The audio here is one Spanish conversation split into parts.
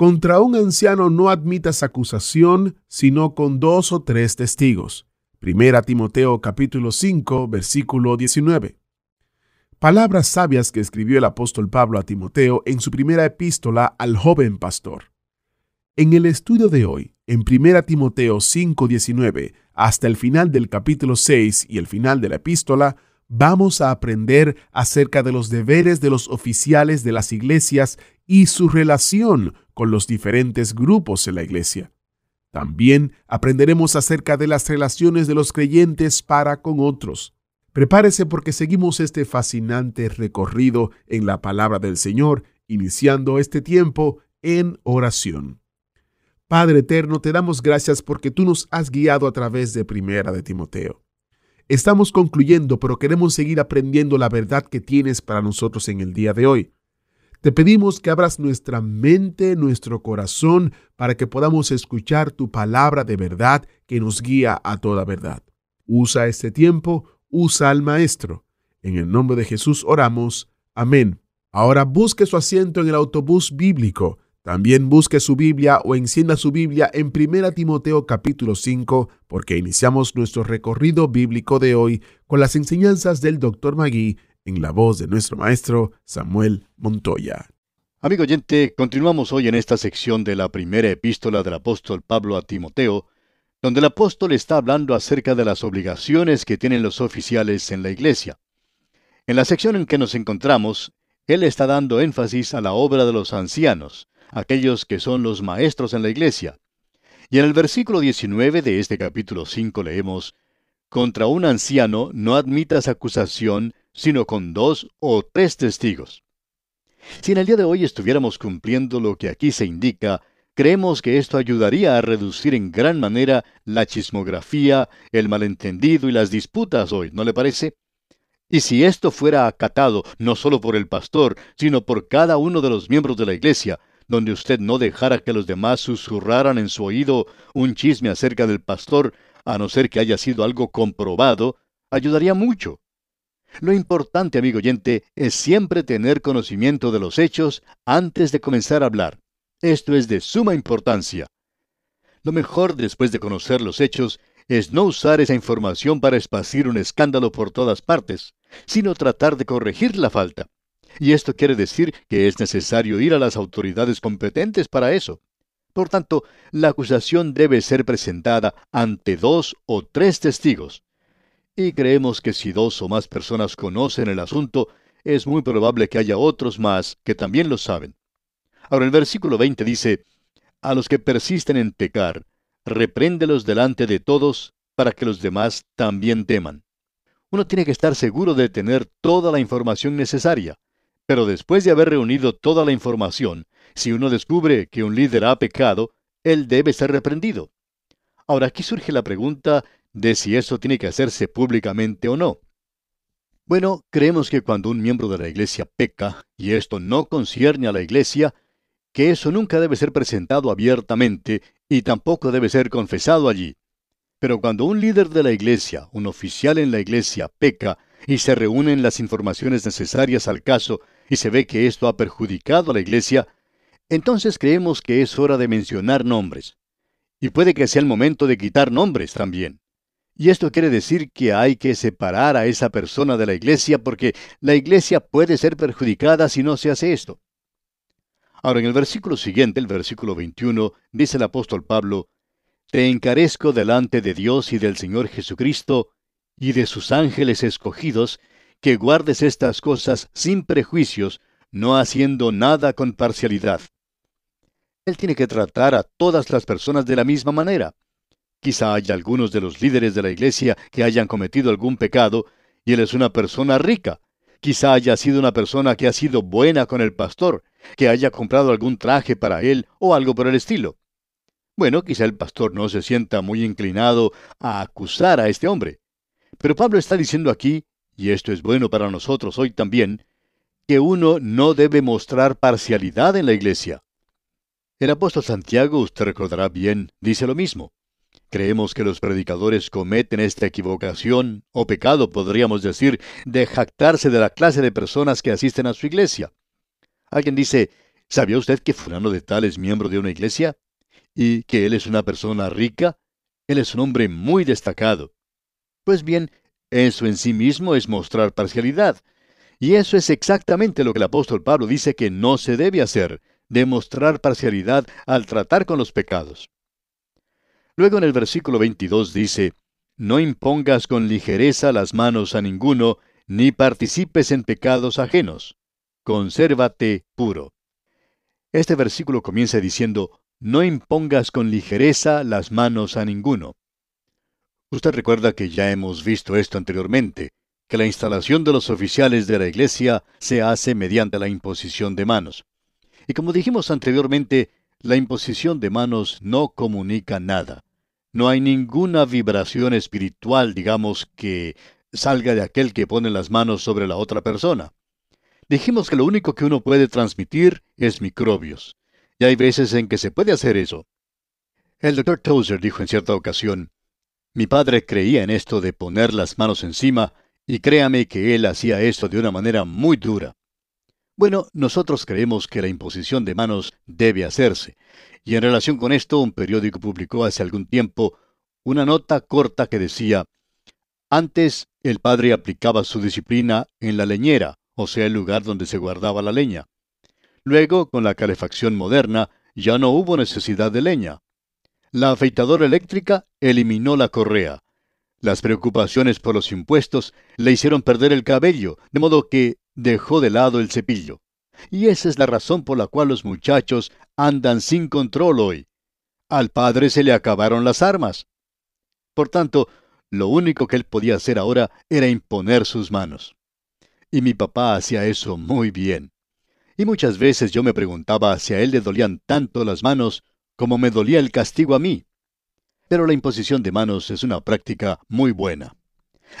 Contra un anciano no admitas acusación, sino con dos o tres testigos. Primera Timoteo capítulo 5, versículo 19. Palabras sabias que escribió el apóstol Pablo a Timoteo en su primera epístola al joven pastor. En el estudio de hoy, en Primera Timoteo 5:19 hasta el final del capítulo 6 y el final de la epístola, vamos a aprender acerca de los deberes de los oficiales de las iglesias y su relación con los diferentes grupos en la iglesia. También aprenderemos acerca de las relaciones de los creyentes para con otros. Prepárese porque seguimos este fascinante recorrido en la palabra del Señor, iniciando este tiempo en oración. Padre eterno, te damos gracias porque tú nos has guiado a través de Primera de Timoteo. Estamos concluyendo, pero queremos seguir aprendiendo la verdad que tienes para nosotros en el día de hoy. Te pedimos que abras nuestra mente, nuestro corazón, para que podamos escuchar tu palabra de verdad que nos guía a toda verdad. Usa este tiempo, usa al Maestro. En el nombre de Jesús oramos. Amén. Ahora busque su asiento en el autobús bíblico. También busque su Biblia o encienda su Biblia en 1 Timoteo capítulo 5, porque iniciamos nuestro recorrido bíblico de hoy con las enseñanzas del Dr. Magui en la voz de nuestro maestro Samuel Montoya. Amigo oyente, continuamos hoy en esta sección de la primera epístola del apóstol Pablo a Timoteo, donde el apóstol está hablando acerca de las obligaciones que tienen los oficiales en la iglesia. En la sección en que nos encontramos, él está dando énfasis a la obra de los ancianos, aquellos que son los maestros en la iglesia. Y en el versículo 19 de este capítulo 5 leemos, Contra un anciano no admitas acusación, sino con dos o tres testigos. Si en el día de hoy estuviéramos cumpliendo lo que aquí se indica, creemos que esto ayudaría a reducir en gran manera la chismografía, el malentendido y las disputas hoy, ¿no le parece? Y si esto fuera acatado no solo por el pastor, sino por cada uno de los miembros de la iglesia, donde usted no dejara que los demás susurraran en su oído un chisme acerca del pastor, a no ser que haya sido algo comprobado, ayudaría mucho. Lo importante, amigo oyente, es siempre tener conocimiento de los hechos antes de comenzar a hablar. Esto es de suma importancia. Lo mejor después de conocer los hechos es no usar esa información para esparcir un escándalo por todas partes, sino tratar de corregir la falta. Y esto quiere decir que es necesario ir a las autoridades competentes para eso. Por tanto, la acusación debe ser presentada ante dos o tres testigos y creemos que si dos o más personas conocen el asunto, es muy probable que haya otros más que también lo saben. Ahora el versículo 20 dice, A los que persisten en pecar, repréndelos delante de todos, para que los demás también teman. Uno tiene que estar seguro de tener toda la información necesaria, pero después de haber reunido toda la información, si uno descubre que un líder ha pecado, él debe ser reprendido. Ahora aquí surge la pregunta de si eso tiene que hacerse públicamente o no. Bueno, creemos que cuando un miembro de la iglesia peca, y esto no concierne a la iglesia, que eso nunca debe ser presentado abiertamente y tampoco debe ser confesado allí. Pero cuando un líder de la iglesia, un oficial en la iglesia, peca y se reúnen las informaciones necesarias al caso y se ve que esto ha perjudicado a la iglesia, entonces creemos que es hora de mencionar nombres. Y puede que sea el momento de quitar nombres también. Y esto quiere decir que hay que separar a esa persona de la iglesia porque la iglesia puede ser perjudicada si no se hace esto. Ahora, en el versículo siguiente, el versículo 21, dice el apóstol Pablo, Te encarezco delante de Dios y del Señor Jesucristo y de sus ángeles escogidos, que guardes estas cosas sin prejuicios, no haciendo nada con parcialidad. Él tiene que tratar a todas las personas de la misma manera. Quizá haya algunos de los líderes de la iglesia que hayan cometido algún pecado, y él es una persona rica, Quizá haya sido una persona que ha sido buena con el pastor, que haya comprado algún traje para él o algo por el estilo. Bueno, quizá el pastor no se sienta muy inclinado a acusar a este hombre. Pero Pablo está diciendo aquí, y esto es bueno para nosotros hoy también, que uno no debe mostrar parcialidad en la iglesia. El apóstol Santiago, usted recordará bien, dice lo mismo. Creemos que los predicadores cometen esta equivocación, o pecado podríamos decir, de jactarse de la clase de personas que asisten a su iglesia. Alguien dice, ¿sabía usted que fulano de tal es miembro de una iglesia? y que él es una persona rica, él es un hombre muy destacado. Pues bien, eso en sí mismo es mostrar parcialidad. Y eso es exactamente lo que el apóstol Pablo dice que no se debe hacer, demostrar parcialidad al tratar con los pecados. Luego en el versículo 22 dice, No impongas con ligereza las manos a ninguno, ni participes en pecados ajenos. Consérvate puro. Este versículo comienza diciendo, no impongas con ligereza las manos a ninguno. Usted recuerda que ya hemos visto esto anteriormente, que la instalación de los oficiales de la Iglesia se hace mediante la imposición de manos. Y como dijimos anteriormente, la imposición de manos no comunica nada. No hay ninguna vibración espiritual, digamos, que salga de aquel que pone las manos sobre la otra persona. Dijimos que lo único que uno puede transmitir es microbios. Y hay veces en que se puede hacer eso. El doctor Tozer dijo en cierta ocasión, mi padre creía en esto de poner las manos encima, y créame que él hacía esto de una manera muy dura. Bueno, nosotros creemos que la imposición de manos debe hacerse, y en relación con esto un periódico publicó hace algún tiempo una nota corta que decía, antes el padre aplicaba su disciplina en la leñera, o sea, el lugar donde se guardaba la leña. Luego, con la calefacción moderna, ya no hubo necesidad de leña. La afeitadora eléctrica eliminó la correa. Las preocupaciones por los impuestos le hicieron perder el cabello, de modo que dejó de lado el cepillo. Y esa es la razón por la cual los muchachos andan sin control hoy. Al padre se le acabaron las armas. Por tanto, lo único que él podía hacer ahora era imponer sus manos. Y mi papá hacía eso muy bien. Y muchas veces yo me preguntaba si a él le dolían tanto las manos como me dolía el castigo a mí. Pero la imposición de manos es una práctica muy buena.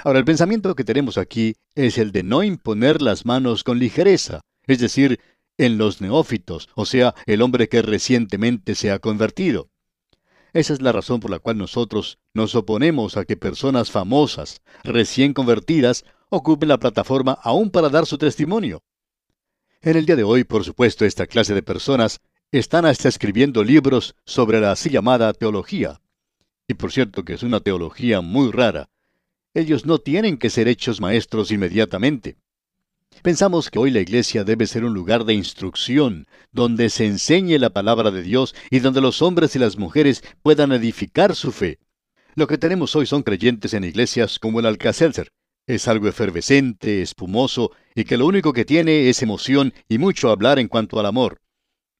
Ahora, el pensamiento que tenemos aquí es el de no imponer las manos con ligereza, es decir, en los neófitos, o sea, el hombre que recientemente se ha convertido. Esa es la razón por la cual nosotros nos oponemos a que personas famosas, recién convertidas, ocupen la plataforma aún para dar su testimonio. En el día de hoy, por supuesto, esta clase de personas están hasta escribiendo libros sobre la así llamada teología. Y por cierto que es una teología muy rara. Ellos no tienen que ser hechos maestros inmediatamente. Pensamos que hoy la iglesia debe ser un lugar de instrucción, donde se enseñe la palabra de Dios y donde los hombres y las mujeres puedan edificar su fe. Lo que tenemos hoy son creyentes en iglesias como el Alcacelser, es algo efervescente, espumoso, y que lo único que tiene es emoción y mucho hablar en cuanto al amor.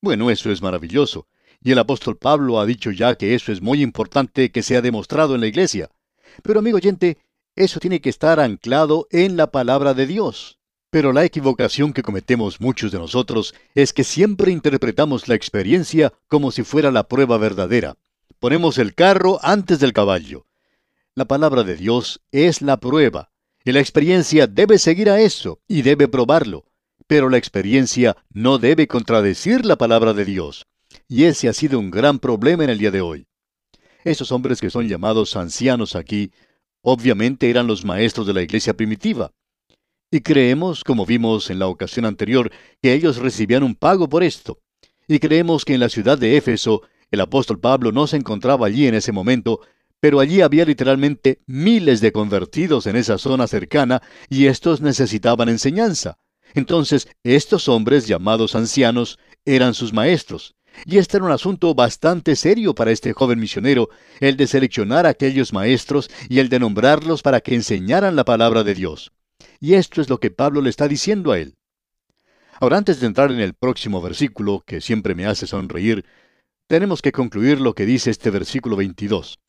Bueno, eso es maravilloso. Y el apóstol Pablo ha dicho ya que eso es muy importante que sea demostrado en la iglesia. Pero amigo oyente, eso tiene que estar anclado en la palabra de Dios. Pero la equivocación que cometemos muchos de nosotros es que siempre interpretamos la experiencia como si fuera la prueba verdadera. Ponemos el carro antes del caballo. La palabra de Dios es la prueba, y la experiencia debe seguir a eso y debe probarlo. Pero la experiencia no debe contradecir la palabra de Dios. Y ese ha sido un gran problema en el día de hoy. Esos hombres que son llamados ancianos aquí, obviamente eran los maestros de la iglesia primitiva. Y creemos, como vimos en la ocasión anterior, que ellos recibían un pago por esto. Y creemos que en la ciudad de Éfeso, el apóstol Pablo no se encontraba allí en ese momento, pero allí había literalmente miles de convertidos en esa zona cercana y estos necesitaban enseñanza. Entonces, estos hombres llamados ancianos eran sus maestros. Y este era un asunto bastante serio para este joven misionero, el de seleccionar a aquellos maestros y el de nombrarlos para que enseñaran la palabra de Dios. Y esto es lo que Pablo le está diciendo a él. Ahora, antes de entrar en el próximo versículo, que siempre me hace sonreír, tenemos que concluir lo que dice este versículo 22.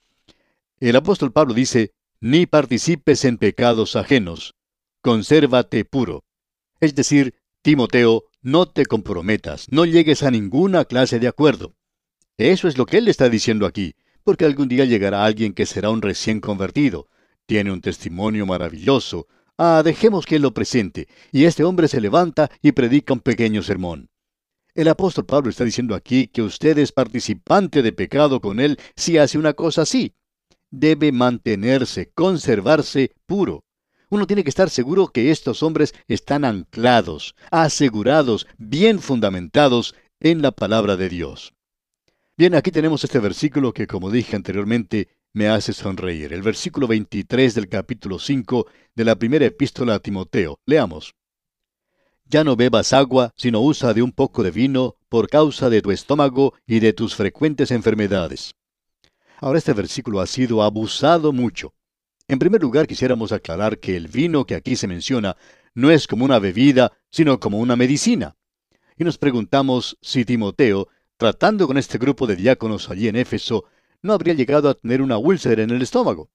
El apóstol Pablo dice, ni participes en pecados ajenos, consérvate puro. Es decir, Timoteo, no te comprometas, no llegues a ninguna clase de acuerdo. Eso es lo que él está diciendo aquí, porque algún día llegará alguien que será un recién convertido. Tiene un testimonio maravilloso. Ah, dejemos que él lo presente. Y este hombre se levanta y predica un pequeño sermón. El apóstol Pablo está diciendo aquí que usted es participante de pecado con él si hace una cosa así. Debe mantenerse, conservarse puro. Uno tiene que estar seguro que estos hombres están anclados, asegurados, bien fundamentados en la palabra de Dios. Bien, aquí tenemos este versículo que, como dije anteriormente, me hace sonreír. El versículo 23 del capítulo 5 de la primera epístola a Timoteo. Leamos. Ya no bebas agua, sino usa de un poco de vino por causa de tu estómago y de tus frecuentes enfermedades. Ahora este versículo ha sido abusado mucho. En primer lugar, quisiéramos aclarar que el vino que aquí se menciona no es como una bebida, sino como una medicina. Y nos preguntamos si Timoteo, tratando con este grupo de diáconos allí en Éfeso, no habría llegado a tener una úlcera en el estómago.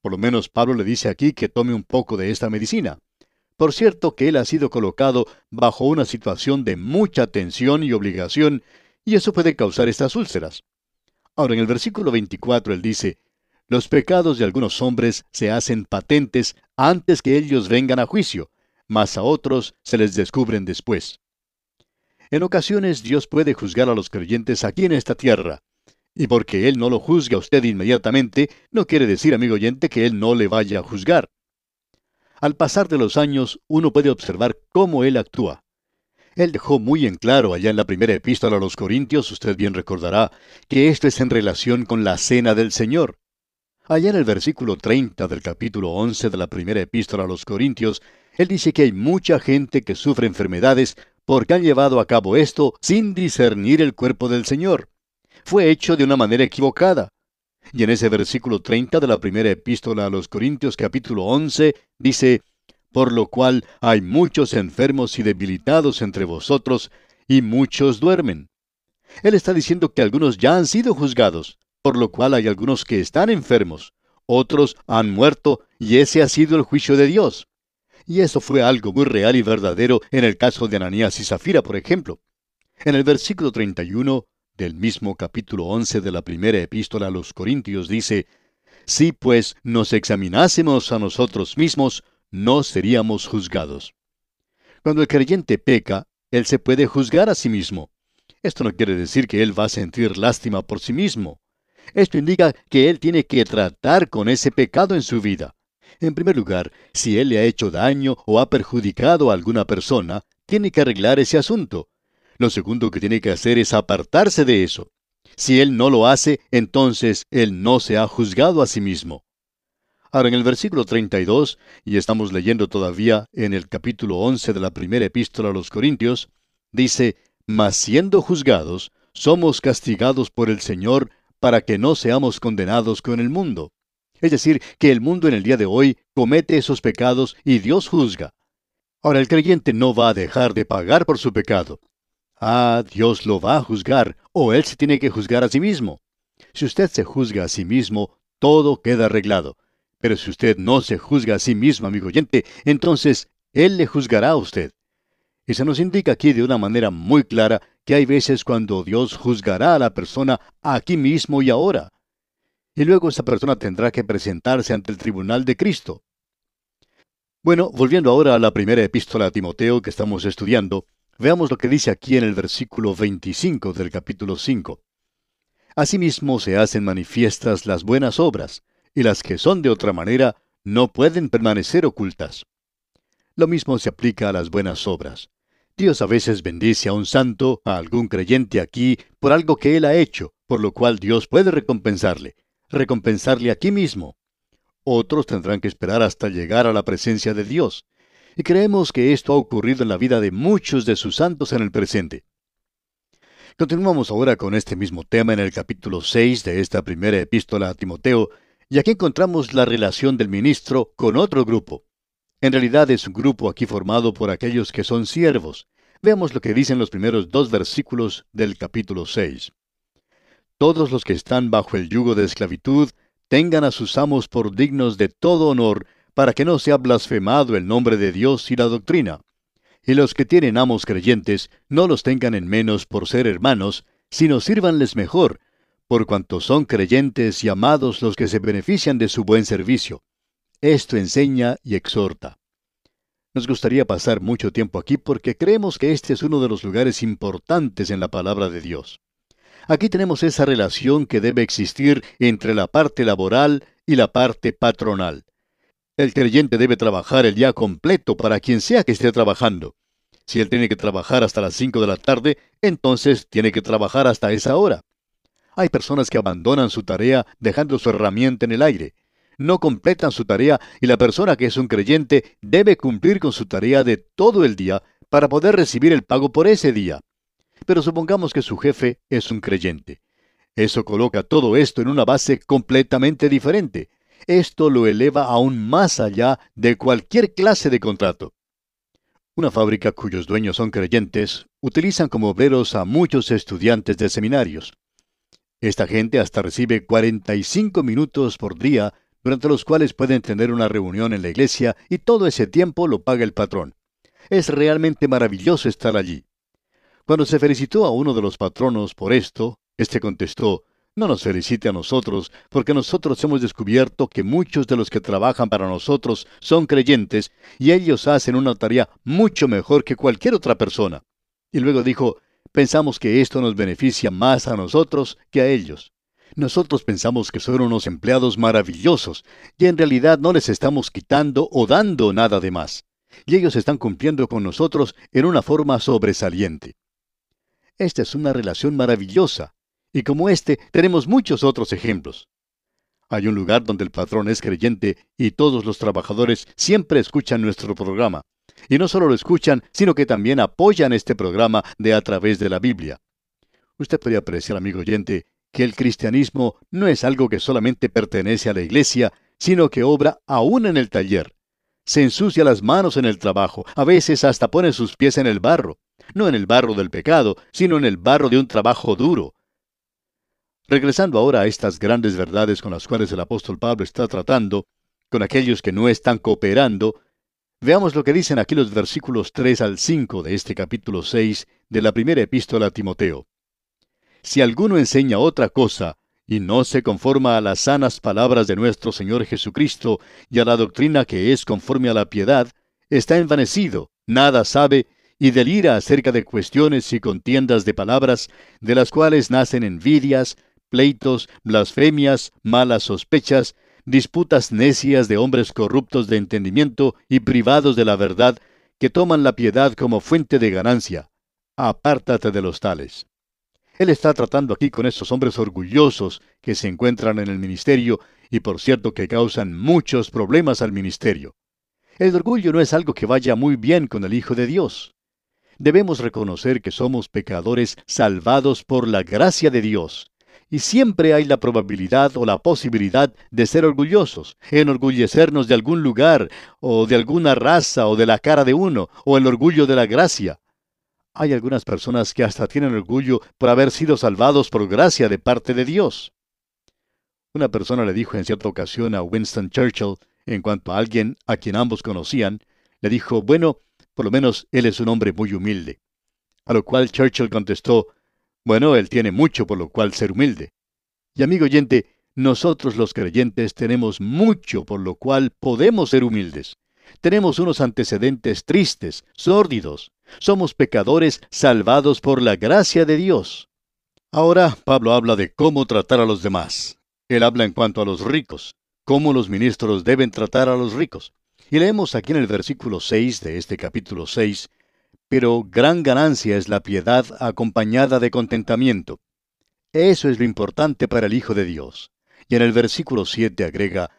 Por lo menos Pablo le dice aquí que tome un poco de esta medicina. Por cierto que él ha sido colocado bajo una situación de mucha tensión y obligación, y eso puede causar estas úlceras. Ahora en el versículo 24 él dice, los pecados de algunos hombres se hacen patentes antes que ellos vengan a juicio, mas a otros se les descubren después. En ocasiones Dios puede juzgar a los creyentes aquí en esta tierra, y porque Él no lo juzga a usted inmediatamente, no quiere decir, amigo oyente, que Él no le vaya a juzgar. Al pasar de los años, uno puede observar cómo Él actúa. Él dejó muy en claro allá en la primera epístola a los Corintios, usted bien recordará, que esto es en relación con la cena del Señor. Allá en el versículo 30 del capítulo 11 de la primera epístola a los Corintios, Él dice que hay mucha gente que sufre enfermedades porque han llevado a cabo esto sin discernir el cuerpo del Señor. Fue hecho de una manera equivocada. Y en ese versículo 30 de la primera epístola a los Corintios capítulo 11 dice, Por lo cual hay muchos enfermos y debilitados entre vosotros, y muchos duermen. Él está diciendo que algunos ya han sido juzgados, por lo cual hay algunos que están enfermos, otros han muerto, y ese ha sido el juicio de Dios. Y eso fue algo muy real y verdadero en el caso de Ananías y Zafira, por ejemplo. En el versículo 31 del mismo capítulo 11 de la primera epístola a los Corintios dice, Si pues nos examinásemos a nosotros mismos, no seríamos juzgados. Cuando el creyente peca, él se puede juzgar a sí mismo. Esto no quiere decir que él va a sentir lástima por sí mismo. Esto indica que él tiene que tratar con ese pecado en su vida. En primer lugar, si él le ha hecho daño o ha perjudicado a alguna persona, tiene que arreglar ese asunto. Lo segundo que tiene que hacer es apartarse de eso. Si él no lo hace, entonces él no se ha juzgado a sí mismo. Ahora en el versículo 32, y estamos leyendo todavía en el capítulo 11 de la primera epístola a los Corintios, dice, Mas siendo juzgados, somos castigados por el Señor para que no seamos condenados con el mundo. Es decir, que el mundo en el día de hoy comete esos pecados y Dios juzga. Ahora el creyente no va a dejar de pagar por su pecado. Ah, Dios lo va a juzgar, o él se tiene que juzgar a sí mismo. Si usted se juzga a sí mismo, todo queda arreglado. Pero si usted no se juzga a sí mismo, amigo oyente, entonces Él le juzgará a usted. Y se nos indica aquí de una manera muy clara que hay veces cuando Dios juzgará a la persona aquí mismo y ahora. Y luego esa persona tendrá que presentarse ante el tribunal de Cristo. Bueno, volviendo ahora a la primera epístola a Timoteo que estamos estudiando, Veamos lo que dice aquí en el versículo 25 del capítulo 5. Asimismo se hacen manifiestas las buenas obras, y las que son de otra manera no pueden permanecer ocultas. Lo mismo se aplica a las buenas obras. Dios a veces bendice a un santo, a algún creyente aquí, por algo que él ha hecho, por lo cual Dios puede recompensarle, recompensarle aquí mismo. Otros tendrán que esperar hasta llegar a la presencia de Dios y creemos que esto ha ocurrido en la vida de muchos de sus santos en el presente. Continuamos ahora con este mismo tema en el capítulo 6 de esta primera epístola a Timoteo, y aquí encontramos la relación del ministro con otro grupo. En realidad es un grupo aquí formado por aquellos que son siervos. Veamos lo que dicen los primeros dos versículos del capítulo 6. Todos los que están bajo el yugo de esclavitud tengan a sus amos por dignos de todo honor, para que no sea blasfemado el nombre de Dios y la doctrina. Y los que tienen amos creyentes, no los tengan en menos por ser hermanos, sino sírvanles mejor, por cuanto son creyentes y amados los que se benefician de su buen servicio. Esto enseña y exhorta. Nos gustaría pasar mucho tiempo aquí porque creemos que este es uno de los lugares importantes en la palabra de Dios. Aquí tenemos esa relación que debe existir entre la parte laboral y la parte patronal. El creyente debe trabajar el día completo para quien sea que esté trabajando. Si él tiene que trabajar hasta las 5 de la tarde, entonces tiene que trabajar hasta esa hora. Hay personas que abandonan su tarea dejando su herramienta en el aire. No completan su tarea y la persona que es un creyente debe cumplir con su tarea de todo el día para poder recibir el pago por ese día. Pero supongamos que su jefe es un creyente. Eso coloca todo esto en una base completamente diferente esto lo eleva aún más allá de cualquier clase de contrato. Una fábrica cuyos dueños son creyentes utilizan como obreros a muchos estudiantes de seminarios. Esta gente hasta recibe 45 minutos por día durante los cuales pueden tener una reunión en la iglesia y todo ese tiempo lo paga el patrón. Es realmente maravilloso estar allí. Cuando se felicitó a uno de los patronos por esto, éste contestó, no nos felicite a nosotros, porque nosotros hemos descubierto que muchos de los que trabajan para nosotros son creyentes y ellos hacen una tarea mucho mejor que cualquier otra persona. Y luego dijo, pensamos que esto nos beneficia más a nosotros que a ellos. Nosotros pensamos que son unos empleados maravillosos y en realidad no les estamos quitando o dando nada de más. Y ellos están cumpliendo con nosotros en una forma sobresaliente. Esta es una relación maravillosa, y como este, tenemos muchos otros ejemplos. Hay un lugar donde el patrón es creyente y todos los trabajadores siempre escuchan nuestro programa. Y no solo lo escuchan, sino que también apoyan este programa de a través de la Biblia. Usted puede apreciar, amigo oyente, que el cristianismo no es algo que solamente pertenece a la iglesia, sino que obra aún en el taller. Se ensucia las manos en el trabajo, a veces hasta pone sus pies en el barro, no en el barro del pecado, sino en el barro de un trabajo duro, Regresando ahora a estas grandes verdades con las cuales el apóstol Pablo está tratando, con aquellos que no están cooperando, veamos lo que dicen aquí los versículos 3 al 5 de este capítulo 6 de la primera epístola a Timoteo. Si alguno enseña otra cosa, y no se conforma a las sanas palabras de nuestro Señor Jesucristo y a la doctrina que es conforme a la piedad, está envanecido, nada sabe, y delira acerca de cuestiones y contiendas de palabras, de las cuales nacen envidias, pleitos, blasfemias, malas sospechas, disputas necias de hombres corruptos de entendimiento y privados de la verdad, que toman la piedad como fuente de ganancia. Apártate de los tales. Él está tratando aquí con esos hombres orgullosos que se encuentran en el ministerio y por cierto que causan muchos problemas al ministerio. El orgullo no es algo que vaya muy bien con el Hijo de Dios. Debemos reconocer que somos pecadores salvados por la gracia de Dios y siempre hay la probabilidad o la posibilidad de ser orgullosos, enorgullecernos de algún lugar, o de alguna raza, o de la cara de uno, o el orgullo de la gracia. Hay algunas personas que hasta tienen orgullo por haber sido salvados por gracia de parte de Dios. Una persona le dijo en cierta ocasión a Winston Churchill, en cuanto a alguien a quien ambos conocían, le dijo, bueno, por lo menos él es un hombre muy humilde. A lo cual Churchill contestó, bueno, él tiene mucho por lo cual ser humilde. Y amigo oyente, nosotros los creyentes tenemos mucho por lo cual podemos ser humildes. Tenemos unos antecedentes tristes, sórdidos. Somos pecadores salvados por la gracia de Dios. Ahora Pablo habla de cómo tratar a los demás. Él habla en cuanto a los ricos, cómo los ministros deben tratar a los ricos. Y leemos aquí en el versículo 6 de este capítulo 6, pero gran ganancia es la piedad acompañada de contentamiento. Eso es lo importante para el Hijo de Dios. Y en el versículo 7 agrega,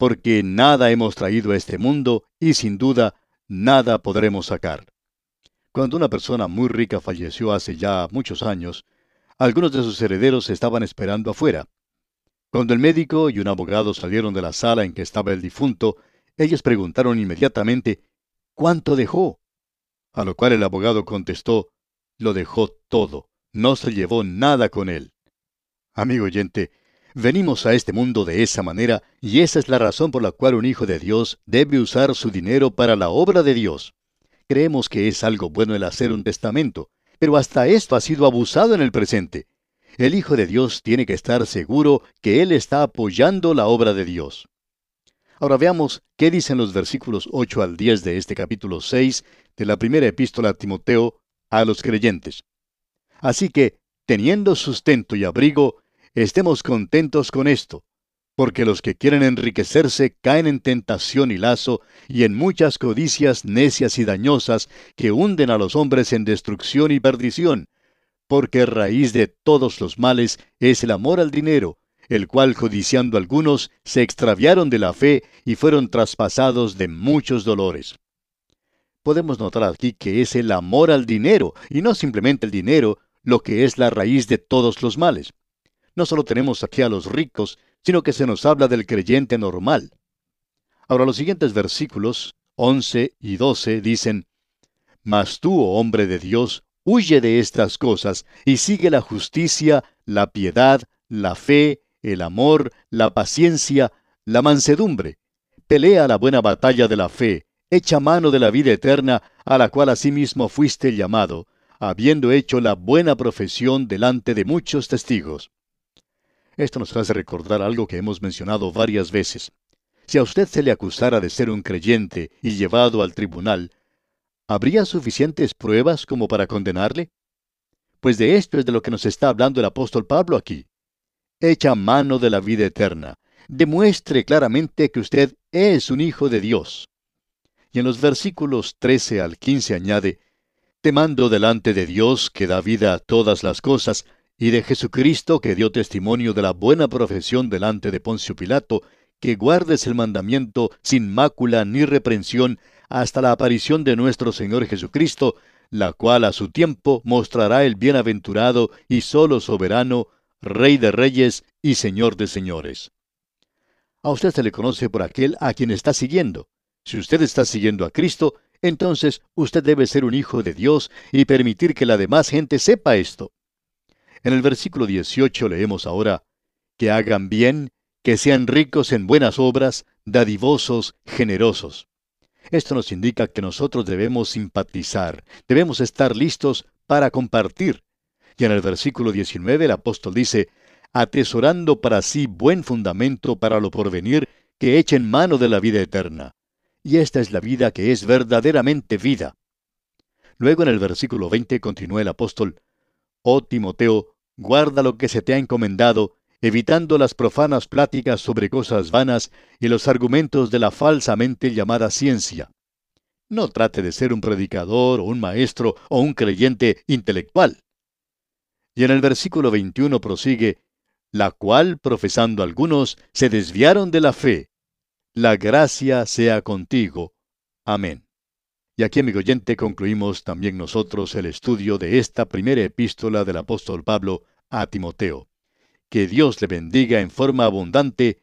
porque nada hemos traído a este mundo y sin duda nada podremos sacar. Cuando una persona muy rica falleció hace ya muchos años, algunos de sus herederos estaban esperando afuera. Cuando el médico y un abogado salieron de la sala en que estaba el difunto, ellos preguntaron inmediatamente, ¿cuánto dejó? A lo cual el abogado contestó, lo dejó todo, no se llevó nada con él. Amigo oyente, venimos a este mundo de esa manera y esa es la razón por la cual un hijo de Dios debe usar su dinero para la obra de Dios. Creemos que es algo bueno el hacer un testamento, pero hasta esto ha sido abusado en el presente. El Hijo de Dios tiene que estar seguro que Él está apoyando la obra de Dios. Ahora veamos qué dicen los versículos 8 al 10 de este capítulo 6 de la primera epístola a Timoteo a los creyentes. Así que, teniendo sustento y abrigo, estemos contentos con esto, porque los que quieren enriquecerse caen en tentación y lazo y en muchas codicias necias y dañosas que hunden a los hombres en destrucción y perdición, porque raíz de todos los males es el amor al dinero, el cual codiciando algunos se extraviaron de la fe y fueron traspasados de muchos dolores. Podemos notar aquí que es el amor al dinero, y no simplemente el dinero, lo que es la raíz de todos los males. No solo tenemos aquí a los ricos, sino que se nos habla del creyente normal. Ahora los siguientes versículos, 11 y 12, dicen, Mas tú, oh hombre de Dios, huye de estas cosas y sigue la justicia, la piedad, la fe, el amor, la paciencia, la mansedumbre. Pelea la buena batalla de la fe, echa mano de la vida eterna, a la cual asimismo fuiste llamado, habiendo hecho la buena profesión delante de muchos testigos. Esto nos hace recordar algo que hemos mencionado varias veces. Si a usted se le acusara de ser un creyente y llevado al tribunal, ¿habría suficientes pruebas como para condenarle? Pues de esto es de lo que nos está hablando el apóstol Pablo aquí echa mano de la vida eterna. Demuestre claramente que usted es un hijo de Dios. Y en los versículos 13 al 15 añade, Te mando delante de Dios que da vida a todas las cosas, y de Jesucristo que dio testimonio de la buena profesión delante de Poncio Pilato, que guardes el mandamiento sin mácula ni reprensión hasta la aparición de nuestro Señor Jesucristo, la cual a su tiempo mostrará el bienaventurado y solo soberano, Rey de reyes y Señor de señores. A usted se le conoce por aquel a quien está siguiendo. Si usted está siguiendo a Cristo, entonces usted debe ser un hijo de Dios y permitir que la demás gente sepa esto. En el versículo 18 leemos ahora, que hagan bien, que sean ricos en buenas obras, dadivosos, generosos. Esto nos indica que nosotros debemos simpatizar, debemos estar listos para compartir, y en el versículo 19 el apóstol dice, atesorando para sí buen fundamento para lo porvenir, que echen mano de la vida eterna. Y esta es la vida que es verdaderamente vida. Luego en el versículo 20 continúa el apóstol, Oh Timoteo, guarda lo que se te ha encomendado, evitando las profanas pláticas sobre cosas vanas y los argumentos de la falsamente llamada ciencia. No trate de ser un predicador o un maestro o un creyente intelectual. Y en el versículo 21 prosigue, la cual, profesando algunos, se desviaron de la fe. La gracia sea contigo. Amén. Y aquí, amigo oyente, concluimos también nosotros el estudio de esta primera epístola del apóstol Pablo a Timoteo. Que Dios le bendiga en forma abundante